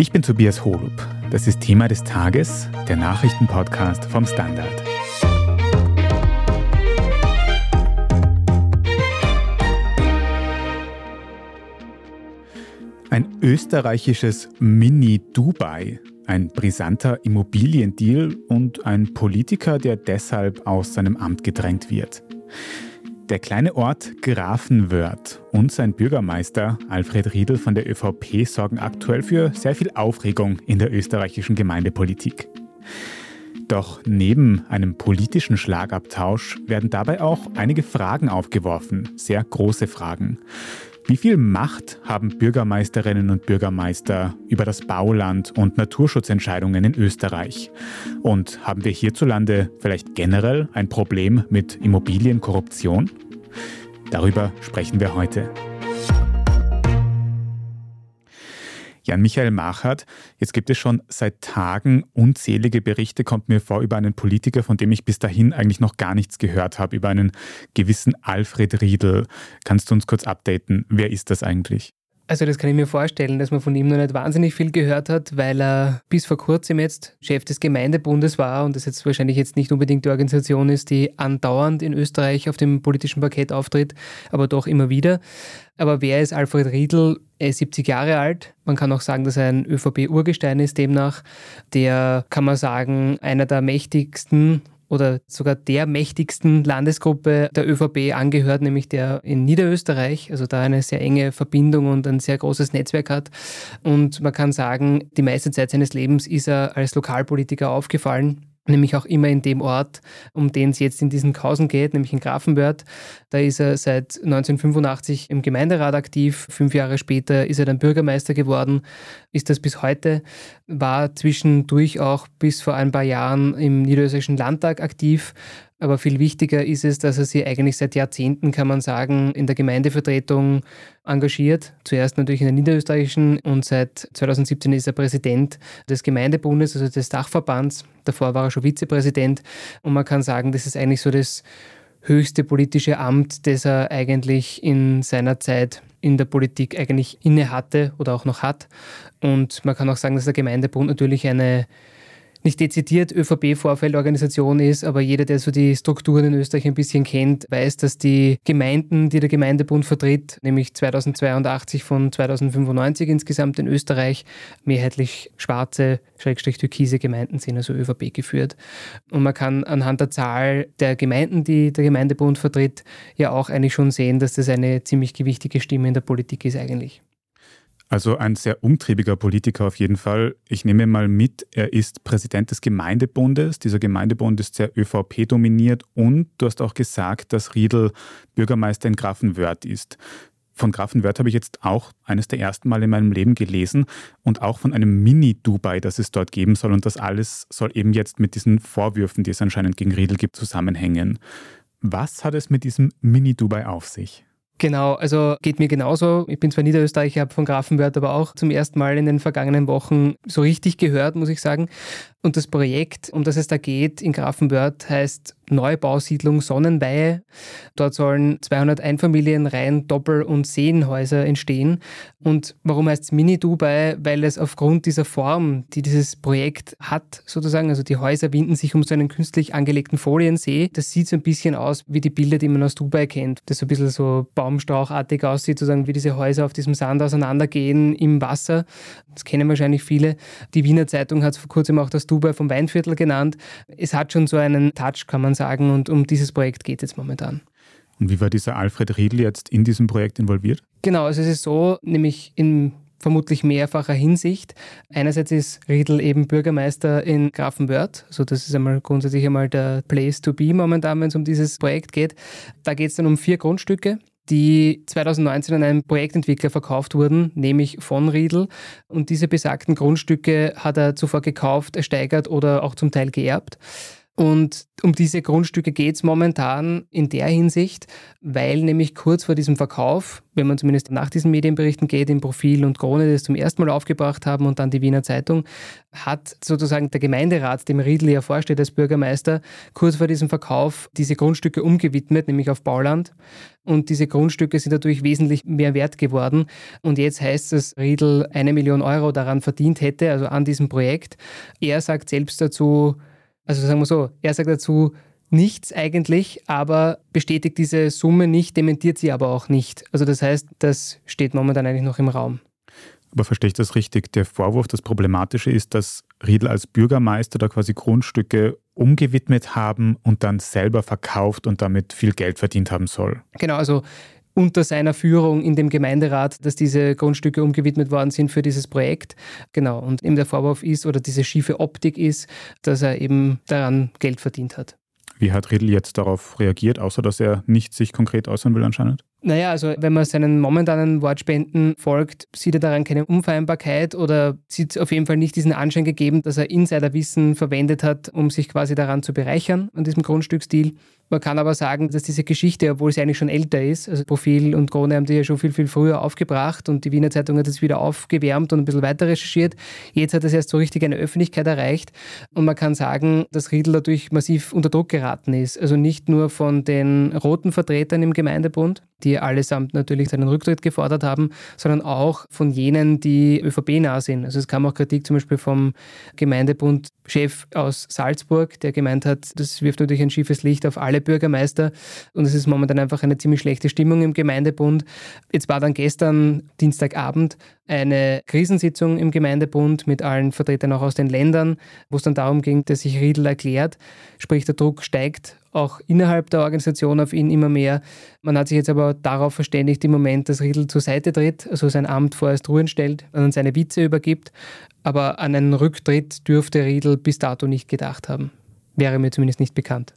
Ich bin Tobias Holub. Das ist Thema des Tages, der Nachrichtenpodcast vom Standard. Ein österreichisches Mini-Dubai, ein brisanter Immobiliendeal und ein Politiker, der deshalb aus seinem Amt gedrängt wird. Der kleine Ort Grafenwörth und sein Bürgermeister Alfred Riedel von der ÖVP sorgen aktuell für sehr viel Aufregung in der österreichischen Gemeindepolitik. Doch neben einem politischen Schlagabtausch werden dabei auch einige Fragen aufgeworfen, sehr große Fragen. Wie viel Macht haben Bürgermeisterinnen und Bürgermeister über das Bauland und Naturschutzentscheidungen in Österreich? Und haben wir hierzulande vielleicht generell ein Problem mit Immobilienkorruption? Darüber sprechen wir heute. Jan-Michael Machert, jetzt gibt es schon seit Tagen unzählige Berichte, kommt mir vor, über einen Politiker, von dem ich bis dahin eigentlich noch gar nichts gehört habe, über einen gewissen Alfred Riedel. Kannst du uns kurz updaten? Wer ist das eigentlich? Also das kann ich mir vorstellen, dass man von ihm noch nicht wahnsinnig viel gehört hat, weil er bis vor kurzem jetzt Chef des Gemeindebundes war und das jetzt wahrscheinlich jetzt nicht unbedingt die Organisation ist, die andauernd in Österreich auf dem politischen Parkett auftritt, aber doch immer wieder. Aber wer ist Alfred Riedl? Er ist 70 Jahre alt. Man kann auch sagen, dass er ein ÖVP-Urgestein ist demnach. Der, kann man sagen, einer der mächtigsten oder sogar der mächtigsten Landesgruppe der ÖVP angehört, nämlich der in Niederösterreich, also da eine sehr enge Verbindung und ein sehr großes Netzwerk hat. Und man kann sagen, die meiste Zeit seines Lebens ist er als Lokalpolitiker aufgefallen nämlich auch immer in dem Ort, um den es jetzt in diesen Kausen geht, nämlich in Grafenwörth. Da ist er seit 1985 im Gemeinderat aktiv. Fünf Jahre später ist er dann Bürgermeister geworden, ist das bis heute, war zwischendurch auch bis vor ein paar Jahren im Niederösterreichischen Landtag aktiv, aber viel wichtiger ist es, dass er sich eigentlich seit Jahrzehnten, kann man sagen, in der Gemeindevertretung engagiert. Zuerst natürlich in der niederösterreichischen und seit 2017 ist er Präsident des Gemeindebundes, also des Dachverbands. Davor war er schon Vizepräsident. Und man kann sagen, das ist eigentlich so das höchste politische Amt, das er eigentlich in seiner Zeit in der Politik eigentlich inne hatte oder auch noch hat. Und man kann auch sagen, dass der Gemeindebund natürlich eine nicht dezidiert ÖVP-Vorfeldorganisation ist, aber jeder, der so die Strukturen in Österreich ein bisschen kennt, weiß, dass die Gemeinden, die der Gemeindebund vertritt, nämlich 2082 von 2095 insgesamt in Österreich, mehrheitlich schwarze, schrägstrich türkise Gemeinden sind, also ÖVP geführt. Und man kann anhand der Zahl der Gemeinden, die der Gemeindebund vertritt, ja auch eigentlich schon sehen, dass das eine ziemlich gewichtige Stimme in der Politik ist eigentlich. Also ein sehr umtriebiger Politiker auf jeden Fall. Ich nehme mal mit, er ist Präsident des Gemeindebundes. Dieser Gemeindebund ist sehr ÖVP dominiert und du hast auch gesagt, dass Riedel Bürgermeister in Grafenwörth ist. Von Grafenwörth habe ich jetzt auch eines der ersten Mal in meinem Leben gelesen und auch von einem Mini-Dubai, das es dort geben soll. Und das alles soll eben jetzt mit diesen Vorwürfen, die es anscheinend gegen Riedel gibt, zusammenhängen. Was hat es mit diesem Mini-Dubai auf sich? Genau, also geht mir genauso. Ich bin zwar Niederösterreicher, habe von Grafenwörth aber auch zum ersten Mal in den vergangenen Wochen so richtig gehört, muss ich sagen. Und das Projekt, um das es da geht, in Grafenwörth heißt Neubausiedlung Sonnenweihe. Dort sollen 200 Einfamilienreihen, Doppel- und Seenhäuser entstehen. Und warum heißt es Mini-Dubai? Weil es aufgrund dieser Form, die dieses Projekt hat, sozusagen, also die Häuser winden sich um so einen künstlich angelegten Foliensee. Das sieht so ein bisschen aus wie die Bilder, die man aus Dubai kennt. Das so ein bisschen so baumstrauchartig aussieht, sozusagen wie diese Häuser auf diesem Sand auseinandergehen im Wasser. Das kennen wahrscheinlich viele. Die Wiener Zeitung hat es vor kurzem auch das Dubai vom Weinviertel genannt. Es hat schon so einen Touch, kann man sagen, und um dieses Projekt geht es jetzt momentan. Und wie war dieser Alfred Riedl jetzt in diesem Projekt involviert? Genau, also es ist so, nämlich in vermutlich mehrfacher Hinsicht. Einerseits ist Riedl eben Bürgermeister in Grafenwörth, also das ist einmal grundsätzlich einmal der Place to be momentan, wenn es um dieses Projekt geht. Da geht es dann um vier Grundstücke die 2019 an einen Projektentwickler verkauft wurden, nämlich von Riedl. Und diese besagten Grundstücke hat er zuvor gekauft, ersteigert oder auch zum Teil geerbt. Und um diese Grundstücke geht es momentan in der Hinsicht, weil nämlich kurz vor diesem Verkauf, wenn man zumindest nach diesen Medienberichten geht, im Profil und Krone das zum ersten Mal aufgebracht haben und dann die Wiener Zeitung, hat sozusagen der Gemeinderat, dem Riedl ja vorsteht als Bürgermeister, kurz vor diesem Verkauf diese Grundstücke umgewidmet, nämlich auf Bauland. Und diese Grundstücke sind dadurch wesentlich mehr wert geworden. Und jetzt heißt es, Riedl eine Million Euro daran verdient hätte, also an diesem Projekt. Er sagt selbst dazu, also sagen wir so, er sagt dazu nichts eigentlich, aber bestätigt diese Summe nicht, dementiert sie aber auch nicht. Also das heißt, das steht momentan eigentlich noch im Raum. Aber verstehe ich das richtig? Der Vorwurf, das Problematische ist, dass Riedl als Bürgermeister da quasi Grundstücke umgewidmet haben und dann selber verkauft und damit viel Geld verdient haben soll. Genau, also unter seiner Führung in dem Gemeinderat, dass diese Grundstücke umgewidmet worden sind für dieses Projekt. Genau. Und eben der Vorwurf ist oder diese schiefe Optik ist, dass er eben daran Geld verdient hat. Wie hat Riedl jetzt darauf reagiert, außer dass er nicht sich konkret äußern will anscheinend? Naja, also wenn man seinen momentanen Wortspenden folgt, sieht er daran keine Unvereinbarkeit oder sieht auf jeden Fall nicht diesen Anschein gegeben, dass er Insiderwissen verwendet hat, um sich quasi daran zu bereichern, an diesem Grundstücksdeal. Man kann aber sagen, dass diese Geschichte, obwohl sie eigentlich schon älter ist, also Profil und Krone haben die ja schon viel, viel früher aufgebracht und die Wiener Zeitung hat es wieder aufgewärmt und ein bisschen weiter recherchiert. Jetzt hat es erst so richtig eine Öffentlichkeit erreicht und man kann sagen, dass Riedl dadurch massiv unter Druck geraten ist. Also nicht nur von den roten Vertretern im Gemeindebund, die allesamt natürlich seinen Rücktritt gefordert haben, sondern auch von jenen, die ÖVP-nah sind. Also es kam auch Kritik zum Beispiel vom Gemeindebund-Chef aus Salzburg, der gemeint hat, das wirft natürlich ein schiefes Licht auf alle Bürgermeister und es ist momentan einfach eine ziemlich schlechte Stimmung im Gemeindebund. Jetzt war dann gestern, Dienstagabend, eine Krisensitzung im Gemeindebund mit allen Vertretern auch aus den Ländern, wo es dann darum ging, dass sich Riedl erklärt, sprich der Druck steigt auch innerhalb der Organisation auf ihn immer mehr. Man hat sich jetzt aber darauf verständigt im Moment, dass Riedl zur Seite tritt, also sein Amt vorerst ruhen stellt und seine Vize übergibt. Aber an einen Rücktritt dürfte Riedl bis dato nicht gedacht haben. Wäre mir zumindest nicht bekannt.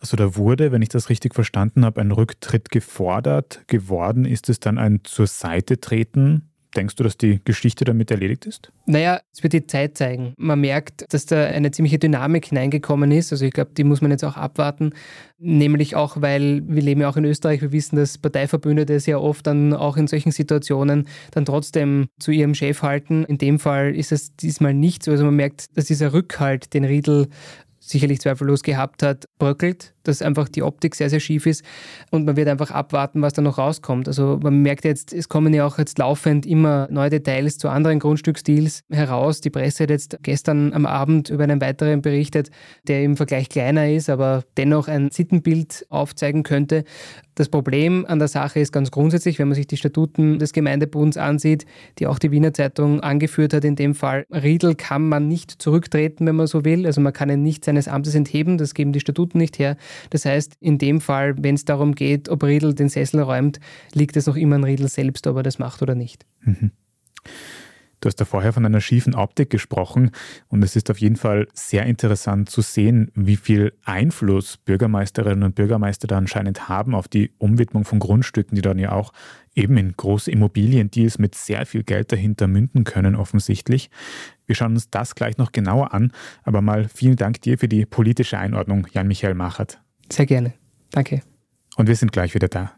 Also da wurde, wenn ich das richtig verstanden habe, ein Rücktritt gefordert. Geworden ist es dann ein zur Seite treten. Denkst du, dass die Geschichte damit erledigt ist? Naja, es wird die Zeit zeigen. Man merkt, dass da eine ziemliche Dynamik hineingekommen ist. Also ich glaube, die muss man jetzt auch abwarten. Nämlich auch, weil wir leben ja auch in Österreich. Wir wissen, dass Parteiverbündete sehr oft dann auch in solchen Situationen dann trotzdem zu ihrem Chef halten. In dem Fall ist es diesmal nicht so. Also man merkt, dass dieser Rückhalt, den Riedel sicherlich zweifellos gehabt hat, bröckelt dass einfach die Optik sehr, sehr schief ist und man wird einfach abwarten, was da noch rauskommt. Also man merkt jetzt, es kommen ja auch jetzt laufend immer neue Details zu anderen Grundstücksdeals heraus. Die Presse hat jetzt gestern am Abend über einen weiteren berichtet, der im Vergleich kleiner ist, aber dennoch ein Sittenbild aufzeigen könnte. Das Problem an der Sache ist ganz grundsätzlich, wenn man sich die Statuten des Gemeindebunds ansieht, die auch die Wiener Zeitung angeführt hat, in dem Fall Riedel kann man nicht zurücktreten, wenn man so will. Also man kann ihn nicht seines Amtes entheben, das geben die Statuten nicht her. Das heißt, in dem Fall, wenn es darum geht, ob Riedel den Sessel räumt, liegt es noch immer an Riedel selbst, ob er das macht oder nicht. Mhm. Du hast da vorher von einer schiefen Optik gesprochen und es ist auf jeden Fall sehr interessant zu sehen, wie viel Einfluss Bürgermeisterinnen und Bürgermeister da anscheinend haben auf die Umwidmung von Grundstücken, die dann ja auch eben in große Immobiliendeals mit sehr viel Geld dahinter münden können, offensichtlich. Wir schauen uns das gleich noch genauer an, aber mal vielen Dank dir für die politische Einordnung, Jan-Michael Machert. Sehr gerne. Danke. Und wir sind gleich wieder da.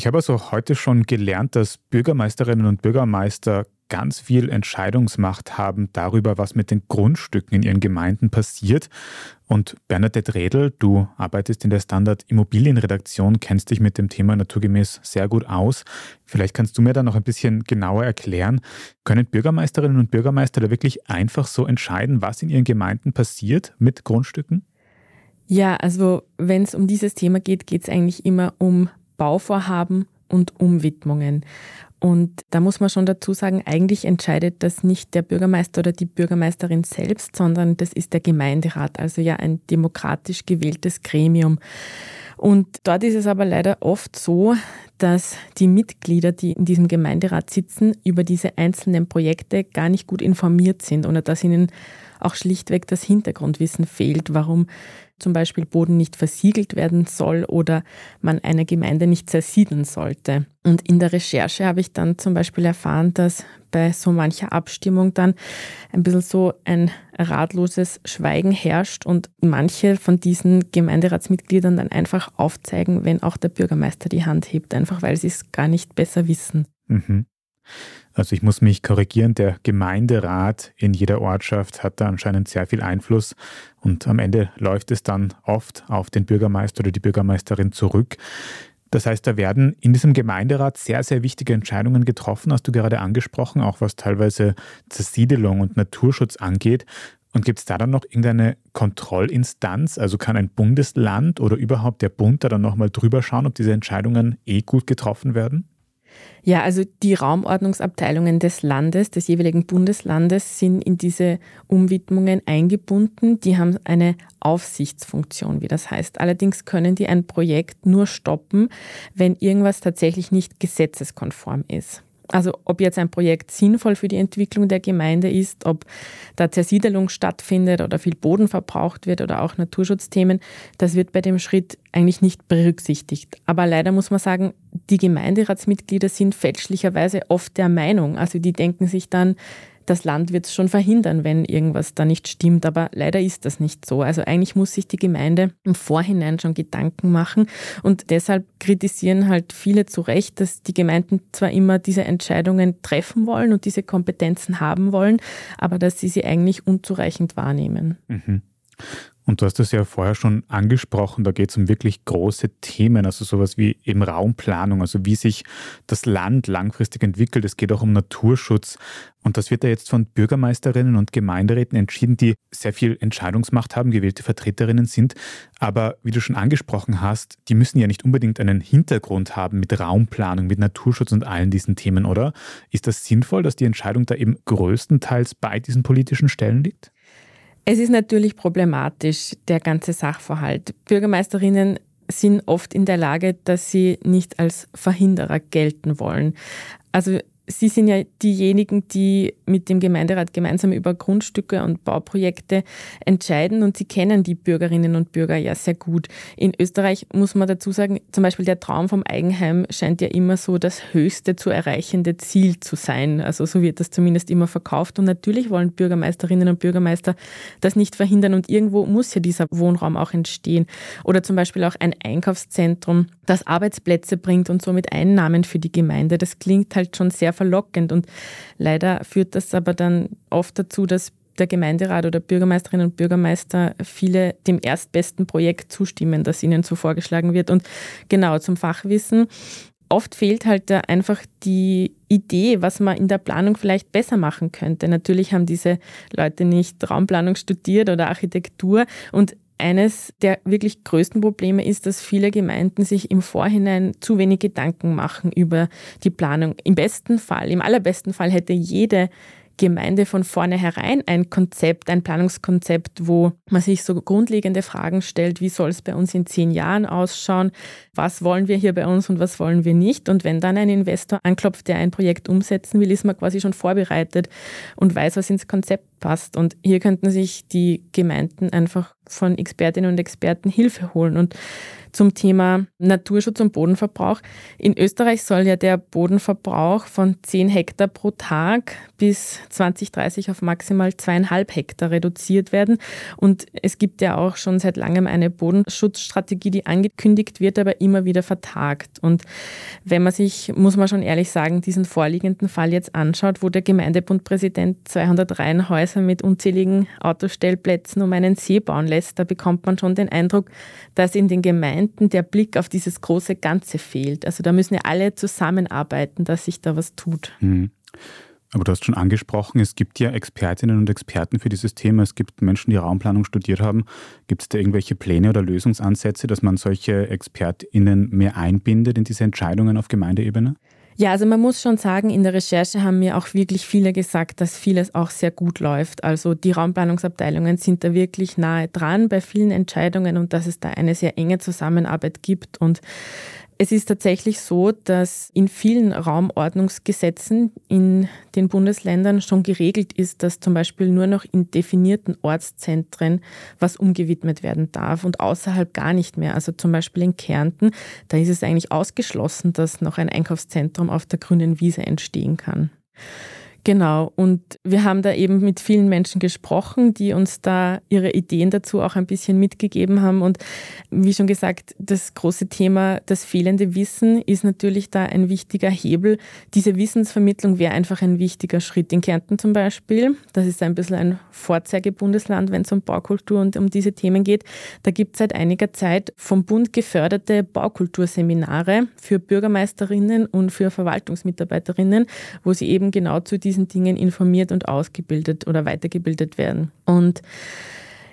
Ich habe also heute schon gelernt, dass Bürgermeisterinnen und Bürgermeister ganz viel Entscheidungsmacht haben darüber, was mit den Grundstücken in ihren Gemeinden passiert. Und Bernadette Redl, du arbeitest in der Standard Immobilienredaktion, kennst dich mit dem Thema naturgemäß sehr gut aus. Vielleicht kannst du mir da noch ein bisschen genauer erklären, können Bürgermeisterinnen und Bürgermeister da wirklich einfach so entscheiden, was in ihren Gemeinden passiert mit Grundstücken? Ja, also wenn es um dieses Thema geht, geht es eigentlich immer um Bauvorhaben und Umwidmungen. Und da muss man schon dazu sagen, eigentlich entscheidet das nicht der Bürgermeister oder die Bürgermeisterin selbst, sondern das ist der Gemeinderat, also ja ein demokratisch gewähltes Gremium. Und dort ist es aber leider oft so, dass die Mitglieder, die in diesem Gemeinderat sitzen, über diese einzelnen Projekte gar nicht gut informiert sind oder dass ihnen auch schlichtweg das Hintergrundwissen fehlt, warum zum Beispiel Boden nicht versiegelt werden soll oder man eine Gemeinde nicht zersiedeln sollte. Und in der Recherche habe ich dann zum Beispiel erfahren, dass bei so mancher Abstimmung dann ein bisschen so ein ratloses Schweigen herrscht und manche von diesen Gemeinderatsmitgliedern dann einfach aufzeigen, wenn auch der Bürgermeister die Hand hebt, einfach weil sie es gar nicht besser wissen. Mhm. Also ich muss mich korrigieren, der Gemeinderat in jeder Ortschaft hat da anscheinend sehr viel Einfluss und am Ende läuft es dann oft auf den Bürgermeister oder die Bürgermeisterin zurück. Das heißt, da werden in diesem Gemeinderat sehr, sehr wichtige Entscheidungen getroffen, hast du gerade angesprochen, auch was teilweise Zersiedelung und Naturschutz angeht. Und gibt es da dann noch irgendeine Kontrollinstanz? Also kann ein Bundesland oder überhaupt der Bund da dann nochmal drüber schauen, ob diese Entscheidungen eh gut getroffen werden? Ja, also die Raumordnungsabteilungen des Landes, des jeweiligen Bundeslandes sind in diese Umwidmungen eingebunden. Die haben eine Aufsichtsfunktion, wie das heißt. Allerdings können die ein Projekt nur stoppen, wenn irgendwas tatsächlich nicht gesetzeskonform ist. Also ob jetzt ein Projekt sinnvoll für die Entwicklung der Gemeinde ist, ob da Zersiedelung stattfindet oder viel Boden verbraucht wird oder auch Naturschutzthemen, das wird bei dem Schritt eigentlich nicht berücksichtigt. Aber leider muss man sagen, die Gemeinderatsmitglieder sind fälschlicherweise oft der Meinung, also die denken sich dann, das Land wird es schon verhindern, wenn irgendwas da nicht stimmt. Aber leider ist das nicht so. Also eigentlich muss sich die Gemeinde im Vorhinein schon Gedanken machen. Und deshalb kritisieren halt viele zu Recht, dass die Gemeinden zwar immer diese Entscheidungen treffen wollen und diese Kompetenzen haben wollen, aber dass sie sie eigentlich unzureichend wahrnehmen. Mhm. Und du hast das ja vorher schon angesprochen, da geht es um wirklich große Themen, also sowas wie eben Raumplanung, also wie sich das Land langfristig entwickelt. Es geht auch um Naturschutz. Und das wird ja jetzt von Bürgermeisterinnen und Gemeinderäten entschieden, die sehr viel Entscheidungsmacht haben, gewählte Vertreterinnen sind. Aber wie du schon angesprochen hast, die müssen ja nicht unbedingt einen Hintergrund haben mit Raumplanung, mit Naturschutz und allen diesen Themen, oder? Ist das sinnvoll, dass die Entscheidung da eben größtenteils bei diesen politischen Stellen liegt? Es ist natürlich problematisch, der ganze Sachverhalt. Bürgermeisterinnen sind oft in der Lage, dass sie nicht als Verhinderer gelten wollen. Also Sie sind ja diejenigen, die mit dem Gemeinderat gemeinsam über Grundstücke und Bauprojekte entscheiden und Sie kennen die Bürgerinnen und Bürger ja sehr gut. In Österreich muss man dazu sagen, zum Beispiel der Traum vom Eigenheim scheint ja immer so das höchste zu erreichende Ziel zu sein. Also so wird das zumindest immer verkauft und natürlich wollen Bürgermeisterinnen und Bürgermeister das nicht verhindern und irgendwo muss ja dieser Wohnraum auch entstehen. Oder zum Beispiel auch ein Einkaufszentrum, das Arbeitsplätze bringt und somit Einnahmen für die Gemeinde. Das klingt halt schon sehr verlockend. Und leider führt das aber dann oft dazu, dass der Gemeinderat oder Bürgermeisterinnen und Bürgermeister viele dem erstbesten Projekt zustimmen, das ihnen so vorgeschlagen wird. Und genau zum Fachwissen. Oft fehlt halt einfach die Idee, was man in der Planung vielleicht besser machen könnte. Natürlich haben diese Leute nicht Raumplanung studiert oder Architektur und eines der wirklich größten Probleme ist, dass viele Gemeinden sich im Vorhinein zu wenig Gedanken machen über die Planung. Im besten Fall, im allerbesten Fall hätte jede Gemeinde von vornherein ein Konzept, ein Planungskonzept, wo man sich so grundlegende Fragen stellt, wie soll es bei uns in zehn Jahren ausschauen, was wollen wir hier bei uns und was wollen wir nicht. Und wenn dann ein Investor anklopft, der ein Projekt umsetzen will, ist man quasi schon vorbereitet und weiß, was ins Konzept passt. Und hier könnten sich die Gemeinden einfach von Expertinnen und Experten Hilfe holen. Und zum Thema Naturschutz und Bodenverbrauch. In Österreich soll ja der Bodenverbrauch von 10 Hektar pro Tag bis 2030 auf maximal zweieinhalb Hektar reduziert werden. Und es gibt ja auch schon seit langem eine Bodenschutzstrategie, die angekündigt wird, aber immer wieder vertagt. Und wenn man sich, muss man schon ehrlich sagen, diesen vorliegenden Fall jetzt anschaut, wo der Gemeindebundpräsident 200 Reihenhäuser mit unzähligen Autostellplätzen um einen See bauen lässt, da bekommt man schon den Eindruck, dass in den Gemeinden Gemeinden der Blick auf dieses große Ganze fehlt. Also da müssen ja alle zusammenarbeiten, dass sich da was tut. Mhm. Aber du hast schon angesprochen, es gibt ja Expertinnen und Experten für dieses Thema. Es gibt Menschen, die Raumplanung studiert haben. Gibt es da irgendwelche Pläne oder Lösungsansätze, dass man solche ExpertInnen mehr einbindet in diese Entscheidungen auf Gemeindeebene? Ja, also man muss schon sagen, in der Recherche haben mir auch wirklich viele gesagt, dass vieles auch sehr gut läuft. Also die Raumplanungsabteilungen sind da wirklich nahe dran bei vielen Entscheidungen und dass es da eine sehr enge Zusammenarbeit gibt und es ist tatsächlich so, dass in vielen Raumordnungsgesetzen in den Bundesländern schon geregelt ist, dass zum Beispiel nur noch in definierten Ortszentren was umgewidmet werden darf und außerhalb gar nicht mehr. Also zum Beispiel in Kärnten, da ist es eigentlich ausgeschlossen, dass noch ein Einkaufszentrum auf der grünen Wiese entstehen kann. Genau, und wir haben da eben mit vielen Menschen gesprochen, die uns da ihre Ideen dazu auch ein bisschen mitgegeben haben. Und wie schon gesagt, das große Thema, das fehlende Wissen, ist natürlich da ein wichtiger Hebel. Diese Wissensvermittlung wäre einfach ein wichtiger Schritt. In Kärnten zum Beispiel, das ist ein bisschen ein Vorzeigebundesland, wenn es um Baukultur und um diese Themen geht. Da gibt es seit einiger Zeit vom Bund geförderte Baukulturseminare für Bürgermeisterinnen und für Verwaltungsmitarbeiterinnen, wo sie eben genau zu diesen Dingen informiert und ausgebildet oder weitergebildet werden. Und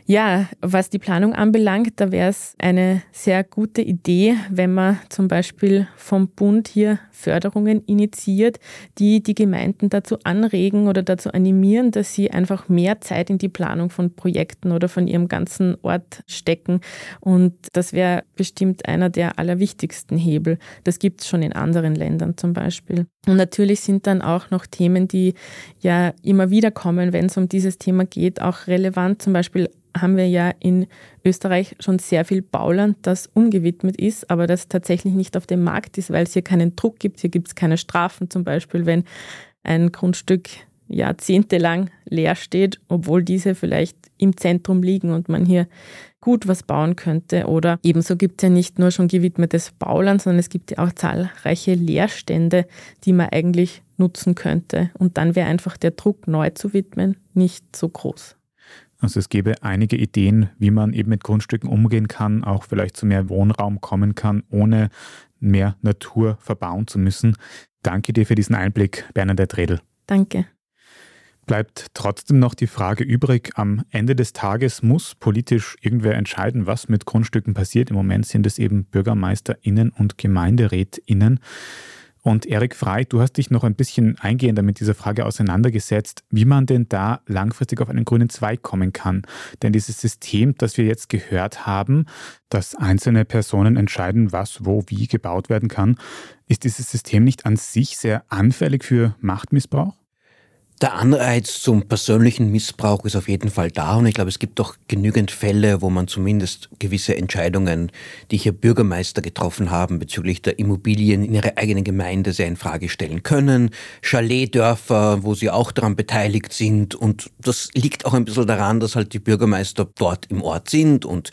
ja, was die Planung anbelangt, da wäre es eine sehr gute Idee, wenn man zum Beispiel vom Bund hier Förderungen initiiert, die die Gemeinden dazu anregen oder dazu animieren, dass sie einfach mehr Zeit in die Planung von Projekten oder von ihrem ganzen Ort stecken. Und das wäre bestimmt einer der allerwichtigsten Hebel. Das gibt es schon in anderen Ländern zum Beispiel. Und natürlich sind dann auch noch Themen, die ja immer wieder kommen, wenn es um dieses Thema geht, auch relevant. Zum Beispiel haben wir ja in Österreich schon sehr viel Bauland, das umgewidmet ist, aber das tatsächlich nicht auf dem Markt ist, weil es hier keinen Druck gibt. Hier gibt es keine Strafen, zum Beispiel, wenn ein Grundstück jahrzehntelang leer steht, obwohl diese vielleicht im Zentrum liegen und man hier gut was bauen könnte. Oder ebenso gibt es ja nicht nur schon gewidmetes Bauland, sondern es gibt ja auch zahlreiche Leerstände, die man eigentlich nutzen könnte. Und dann wäre einfach der Druck, neu zu widmen, nicht so groß. Also es gäbe einige Ideen, wie man eben mit Grundstücken umgehen kann, auch vielleicht zu mehr Wohnraum kommen kann, ohne mehr Natur verbauen zu müssen. Danke dir für diesen Einblick, Bernadette Redl. Danke. Bleibt trotzdem noch die Frage übrig, am Ende des Tages muss politisch irgendwer entscheiden, was mit Grundstücken passiert. Im Moment sind es eben BürgermeisterInnen und GemeinderätInnen. Und Erik Frey, du hast dich noch ein bisschen eingehender mit dieser Frage auseinandergesetzt, wie man denn da langfristig auf einen grünen Zweig kommen kann. Denn dieses System, das wir jetzt gehört haben, dass einzelne Personen entscheiden, was wo wie gebaut werden kann, ist dieses System nicht an sich sehr anfällig für Machtmissbrauch? Der Anreiz zum persönlichen Missbrauch ist auf jeden Fall da und ich glaube, es gibt doch genügend Fälle, wo man zumindest gewisse Entscheidungen, die hier Bürgermeister getroffen haben bezüglich der Immobilien in ihrer eigenen Gemeinde sehr in Frage stellen können. Chaletdörfer, wo sie auch daran beteiligt sind und das liegt auch ein bisschen daran, dass halt die Bürgermeister dort im Ort sind und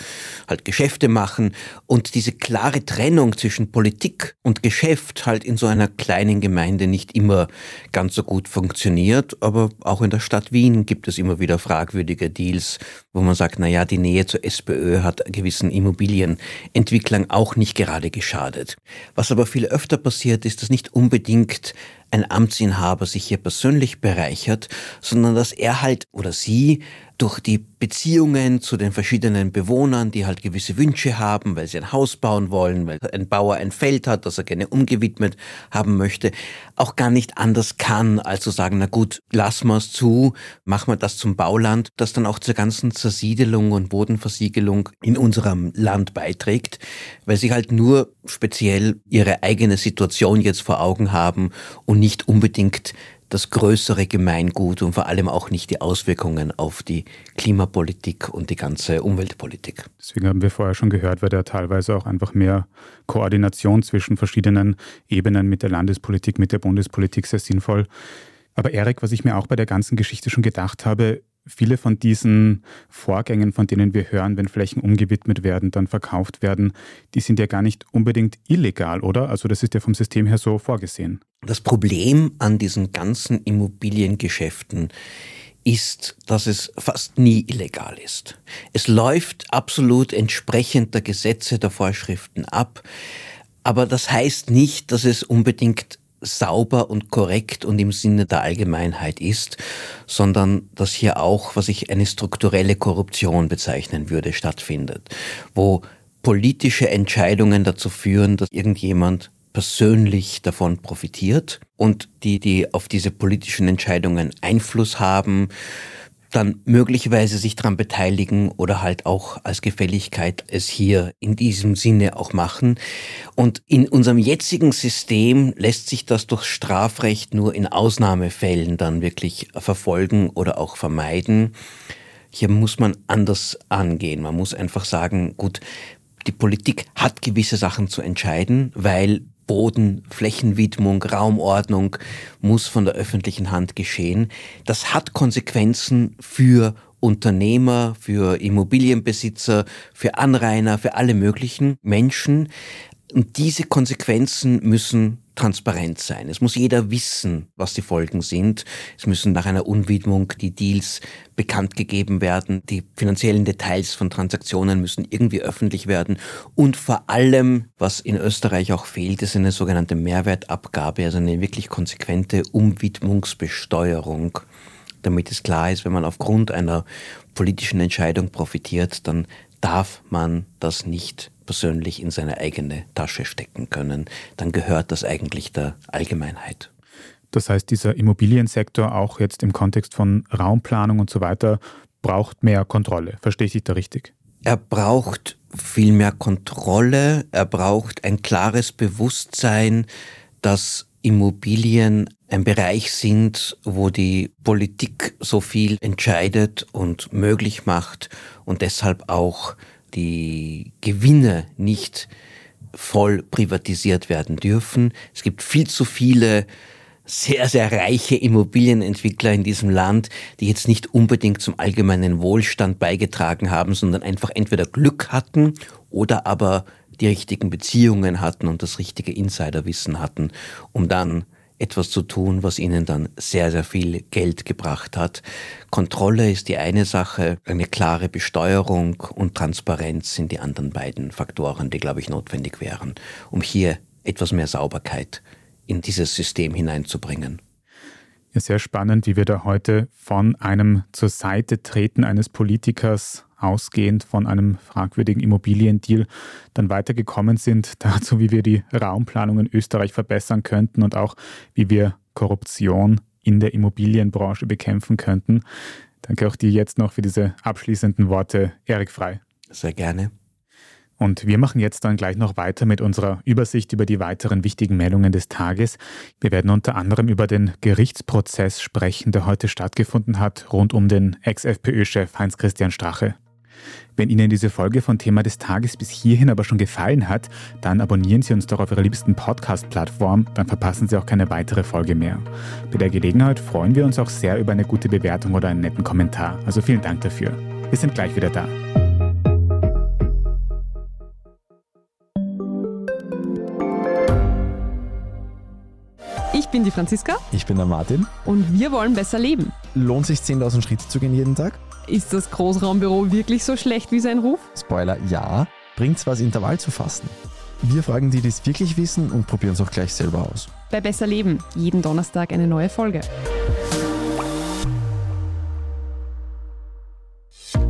halt Geschäfte machen und diese klare Trennung zwischen Politik und Geschäft halt in so einer kleinen Gemeinde nicht immer ganz so gut funktioniert aber auch in der Stadt Wien gibt es immer wieder fragwürdige Deals, wo man sagt, na ja, die Nähe zur SPÖ hat gewissen Immobilienentwicklern auch nicht gerade geschadet. Was aber viel öfter passiert, ist, dass nicht unbedingt ein Amtsinhaber sich hier persönlich bereichert, sondern dass er halt oder sie durch die Beziehungen zu den verschiedenen Bewohnern, die halt gewisse Wünsche haben, weil sie ein Haus bauen wollen, weil ein Bauer ein Feld hat, das er gerne umgewidmet haben möchte, auch gar nicht anders kann, als zu sagen, na gut, lassen wir es zu, machen wir das zum Bauland, das dann auch zur ganzen Zersiedelung und Bodenversiegelung in unserem Land beiträgt, weil sie halt nur speziell ihre eigene Situation jetzt vor Augen haben und nicht unbedingt das größere Gemeingut und vor allem auch nicht die Auswirkungen auf die Klimapolitik und die ganze Umweltpolitik. Deswegen haben wir vorher schon gehört, weil da teilweise auch einfach mehr Koordination zwischen verschiedenen Ebenen mit der Landespolitik, mit der Bundespolitik sehr sinnvoll. Aber Erik, was ich mir auch bei der ganzen Geschichte schon gedacht habe, viele von diesen Vorgängen, von denen wir hören, wenn Flächen umgewidmet werden, dann verkauft werden, die sind ja gar nicht unbedingt illegal, oder? Also das ist ja vom System her so vorgesehen. Das Problem an diesen ganzen Immobiliengeschäften ist, dass es fast nie illegal ist. Es läuft absolut entsprechend der Gesetze, der Vorschriften ab, aber das heißt nicht, dass es unbedingt sauber und korrekt und im Sinne der Allgemeinheit ist, sondern dass hier auch, was ich eine strukturelle Korruption bezeichnen würde, stattfindet, wo politische Entscheidungen dazu führen, dass irgendjemand persönlich davon profitiert und die, die auf diese politischen Entscheidungen Einfluss haben, dann möglicherweise sich daran beteiligen oder halt auch als Gefälligkeit es hier in diesem Sinne auch machen. Und in unserem jetzigen System lässt sich das durch Strafrecht nur in Ausnahmefällen dann wirklich verfolgen oder auch vermeiden. Hier muss man anders angehen. Man muss einfach sagen, gut, die Politik hat gewisse Sachen zu entscheiden, weil Boden, Flächenwidmung, Raumordnung muss von der öffentlichen Hand geschehen. Das hat Konsequenzen für Unternehmer, für Immobilienbesitzer, für Anrainer, für alle möglichen Menschen. Und diese Konsequenzen müssen transparent sein. Es muss jeder wissen, was die Folgen sind. Es müssen nach einer Unwidmung die Deals bekannt gegeben werden. Die finanziellen Details von Transaktionen müssen irgendwie öffentlich werden. Und vor allem, was in Österreich auch fehlt, ist eine sogenannte Mehrwertabgabe, also eine wirklich konsequente Umwidmungsbesteuerung damit es klar ist, wenn man aufgrund einer politischen Entscheidung profitiert, dann darf man das nicht persönlich in seine eigene Tasche stecken können, dann gehört das eigentlich der Allgemeinheit. Das heißt, dieser Immobiliensektor auch jetzt im Kontext von Raumplanung und so weiter braucht mehr Kontrolle. Verstehe ich dich da richtig? Er braucht viel mehr Kontrolle, er braucht ein klares Bewusstsein, dass Immobilien ein Bereich sind, wo die Politik so viel entscheidet und möglich macht und deshalb auch die Gewinne nicht voll privatisiert werden dürfen. Es gibt viel zu viele sehr, sehr reiche Immobilienentwickler in diesem Land, die jetzt nicht unbedingt zum allgemeinen Wohlstand beigetragen haben, sondern einfach entweder Glück hatten oder aber die richtigen Beziehungen hatten und das richtige Insiderwissen hatten, um dann etwas zu tun, was ihnen dann sehr, sehr viel Geld gebracht hat. Kontrolle ist die eine Sache, eine klare Besteuerung und Transparenz sind die anderen beiden Faktoren, die, glaube ich, notwendig wären, um hier etwas mehr Sauberkeit in dieses System hineinzubringen. Ja, sehr spannend, wie wir da heute von einem zur Seite treten eines Politikers ausgehend von einem fragwürdigen Immobiliendeal dann weitergekommen sind dazu, wie wir die Raumplanung in Österreich verbessern könnten und auch wie wir Korruption in der Immobilienbranche bekämpfen könnten. Danke auch dir jetzt noch für diese abschließenden Worte, Erik Frei. Sehr gerne. Und wir machen jetzt dann gleich noch weiter mit unserer Übersicht über die weiteren wichtigen Meldungen des Tages. Wir werden unter anderem über den Gerichtsprozess sprechen, der heute stattgefunden hat, rund um den Ex-FPÖ-Chef Heinz-Christian Strache. Wenn Ihnen diese Folge von Thema des Tages bis hierhin aber schon gefallen hat, dann abonnieren Sie uns doch auf Ihrer liebsten Podcast-Plattform, dann verpassen Sie auch keine weitere Folge mehr. Bei der Gelegenheit freuen wir uns auch sehr über eine gute Bewertung oder einen netten Kommentar. Also vielen Dank dafür. Wir sind gleich wieder da. Ich bin die Franziska. Ich bin der Martin. Und wir wollen besser leben. Lohnt sich 10.000 Schritte zu gehen jeden Tag? Ist das Großraumbüro wirklich so schlecht wie sein Ruf? Spoiler, ja. Bringt's was, Intervall zu fasten? Wir fragen die, die es wirklich wissen und probieren es auch gleich selber aus. Bei Besser Leben, jeden Donnerstag eine neue Folge.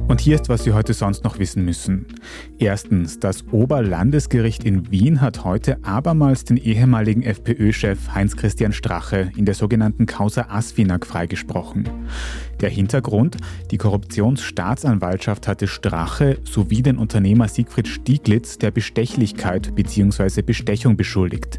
Und hier ist, was Sie heute sonst noch wissen müssen. Erstens, das Oberlandesgericht in Wien hat heute abermals den ehemaligen FPÖ-Chef Heinz-Christian Strache in der sogenannten Causa Asfinag freigesprochen. Der Hintergrund, die Korruptionsstaatsanwaltschaft hatte Strache sowie den Unternehmer Siegfried Stieglitz der Bestechlichkeit bzw. Bestechung beschuldigt.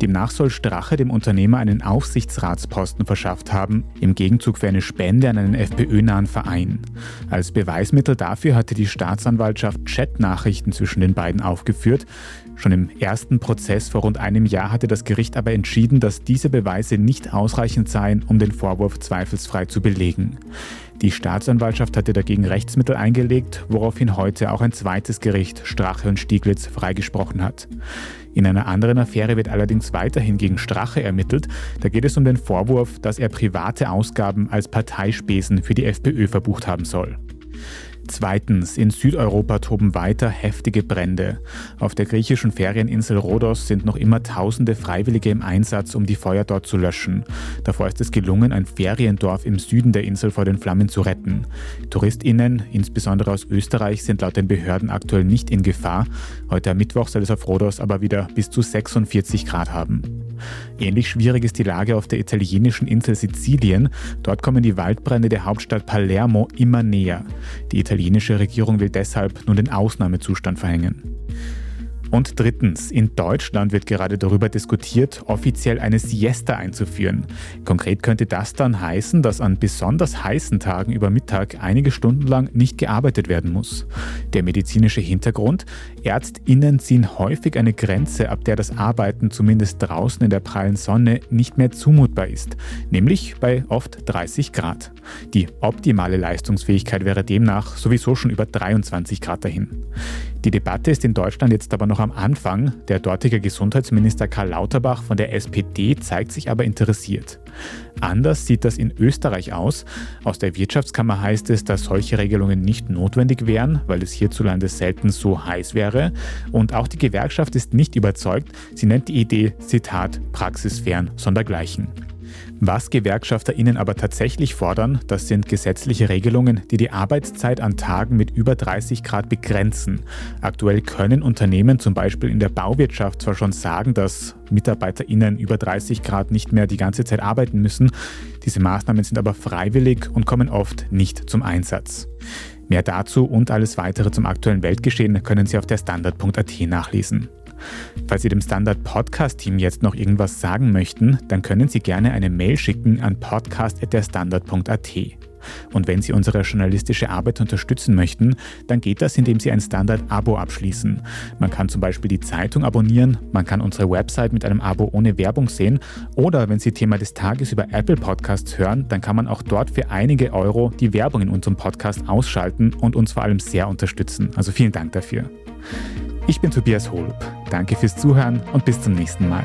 Demnach soll Strache dem Unternehmer einen Aufsichtsratsposten verschafft haben, im Gegenzug für eine Spende an einen FPÖ-nahen Verein. Als Beweismittel dafür hatte die Staatsanwaltschaft Chatnachrichten zwischen den beiden aufgeführt. Schon im ersten Prozess vor rund einem Jahr hatte das Gericht aber entschieden, dass diese Beweise nicht ausreichend seien, um den Vorwurf zweifelsfrei zu belegen. Die Staatsanwaltschaft hatte dagegen Rechtsmittel eingelegt, woraufhin heute auch ein zweites Gericht Strache und Stieglitz freigesprochen hat. In einer anderen Affäre wird allerdings weiterhin gegen Strache ermittelt. Da geht es um den Vorwurf, dass er private Ausgaben als Parteispesen für die FPÖ verbucht haben soll. Zweitens, in Südeuropa toben weiter heftige Brände. Auf der griechischen Ferieninsel Rhodos sind noch immer tausende Freiwillige im Einsatz, um die Feuer dort zu löschen. Davor ist es gelungen, ein Feriendorf im Süden der Insel vor den Flammen zu retten. TouristInnen, insbesondere aus Österreich, sind laut den Behörden aktuell nicht in Gefahr. Heute am Mittwoch soll es auf Rhodos aber wieder bis zu 46 Grad haben. Ähnlich schwierig ist die Lage auf der italienischen Insel Sizilien. Dort kommen die Waldbrände der Hauptstadt Palermo immer näher. Die italienische Regierung will deshalb nun den Ausnahmezustand verhängen. Und drittens, in Deutschland wird gerade darüber diskutiert, offiziell eine Siesta einzuführen. Konkret könnte das dann heißen, dass an besonders heißen Tagen über Mittag einige Stunden lang nicht gearbeitet werden muss. Der medizinische Hintergrund, Ärztinnen ziehen häufig eine Grenze, ab der das Arbeiten zumindest draußen in der prallen Sonne nicht mehr zumutbar ist, nämlich bei oft 30 Grad. Die optimale Leistungsfähigkeit wäre demnach sowieso schon über 23 Grad dahin. Die Debatte ist in Deutschland jetzt aber noch am Anfang. Der dortige Gesundheitsminister Karl Lauterbach von der SPD zeigt sich aber interessiert. Anders sieht das in Österreich aus. Aus der Wirtschaftskammer heißt es, dass solche Regelungen nicht notwendig wären, weil es hierzulande selten so heiß wäre. Und auch die Gewerkschaft ist nicht überzeugt. Sie nennt die Idee, Zitat, praxisfern sondergleichen. Was GewerkschafterInnen aber tatsächlich fordern, das sind gesetzliche Regelungen, die die Arbeitszeit an Tagen mit über 30 Grad begrenzen. Aktuell können Unternehmen zum Beispiel in der Bauwirtschaft zwar schon sagen, dass MitarbeiterInnen über 30 Grad nicht mehr die ganze Zeit arbeiten müssen. Diese Maßnahmen sind aber freiwillig und kommen oft nicht zum Einsatz. Mehr dazu und alles weitere zum aktuellen Weltgeschehen können Sie auf der Standard.at nachlesen. Falls Sie dem Standard Podcast Team jetzt noch irgendwas sagen möchten, dann können Sie gerne eine Mail schicken an podcast@derstandard.at. Und wenn Sie unsere journalistische Arbeit unterstützen möchten, dann geht das, indem Sie ein Standard-Abo abschließen. Man kann zum Beispiel die Zeitung abonnieren, man kann unsere Website mit einem Abo ohne Werbung sehen oder wenn Sie Thema des Tages über Apple Podcasts hören, dann kann man auch dort für einige Euro die Werbung in unserem Podcast ausschalten und uns vor allem sehr unterstützen. Also vielen Dank dafür. Ich bin Tobias Holub. Danke fürs Zuhören und bis zum nächsten Mal.